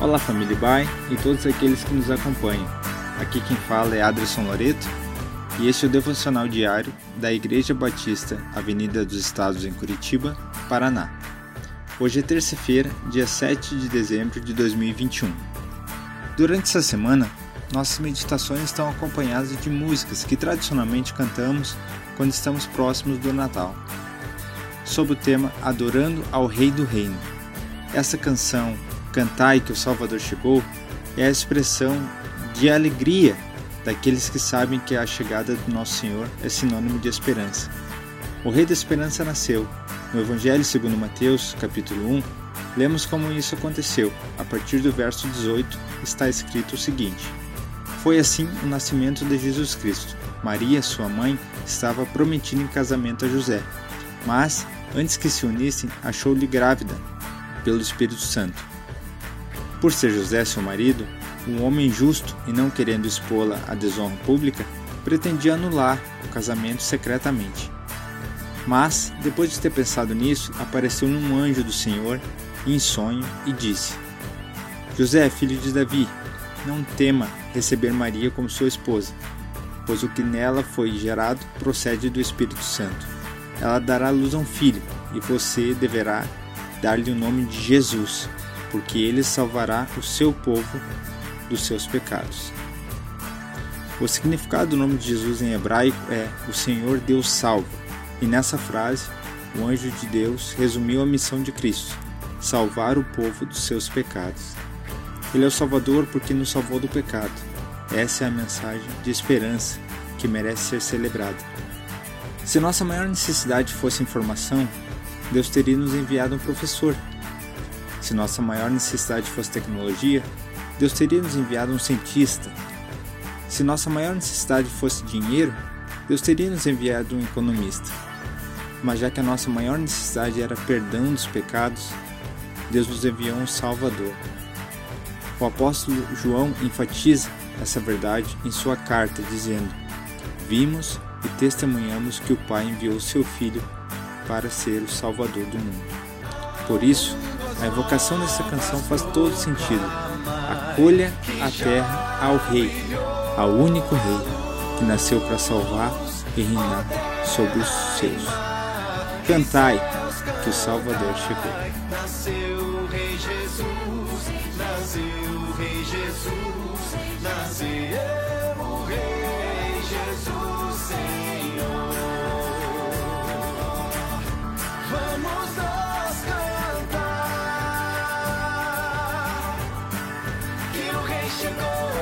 Olá família Bai e todos aqueles que nos acompanham. Aqui quem fala é Adrson Loreto e este é o devocional diário da Igreja Batista, Avenida dos Estados em Curitiba, Paraná. Hoje é terça-feira, dia 7 de dezembro de 2021. Durante essa semana, nossas meditações estão acompanhadas de músicas que tradicionalmente cantamos quando estamos próximos do Natal, sob o tema Adorando ao Rei do Reino. Essa canção, Cantai que o Salvador chegou, é a expressão de alegria daqueles que sabem que a chegada do nosso Senhor é sinônimo de esperança. O Rei da Esperança nasceu. No Evangelho segundo Mateus, capítulo 1, lemos como isso aconteceu. A partir do verso 18 está escrito o seguinte: Foi assim o nascimento de Jesus Cristo. Maria, sua mãe, estava prometida em casamento a José, mas antes que se unissem, achou-lhe grávida pelo Espírito Santo. Por ser José seu marido, um homem justo e não querendo expô-la à desonra pública, pretendia anular o casamento secretamente. Mas, depois de ter pensado nisso, apareceu-lhe um anjo do Senhor em sonho e disse: José, filho de Davi, não tema receber Maria como sua esposa, pois o que nela foi gerado procede do Espírito Santo. Ela dará luz a um filho, e você deverá dar-lhe o nome de Jesus, porque ele salvará o seu povo dos seus pecados. O significado do nome de Jesus em hebraico é o Senhor Deus salva, e nessa frase, o anjo de Deus resumiu a missão de Cristo: salvar o povo dos seus pecados. Ele é o Salvador porque nos salvou do pecado. Essa é a mensagem de esperança que merece ser celebrada. Se nossa maior necessidade fosse informação, Deus teria nos enviado um professor. Se nossa maior necessidade fosse tecnologia, Deus teria nos enviado um cientista. Se nossa maior necessidade fosse dinheiro, Deus teria nos enviado um economista. Mas já que a nossa maior necessidade era perdão dos pecados, Deus nos enviou um Salvador. O apóstolo João enfatiza essa verdade em sua carta, dizendo: Vimos e testemunhamos que o Pai enviou seu Filho para ser o Salvador do mundo. Por isso, a evocação dessa canção faz todo sentido. Acolha a terra ao Rei, ao único Rei que nasceu para salvar e reinar sobre os seus. Cantai que o Salvador chegou. Nasceu o Rei Jesus, nasceu o Rei Jesus, nasceu. should go.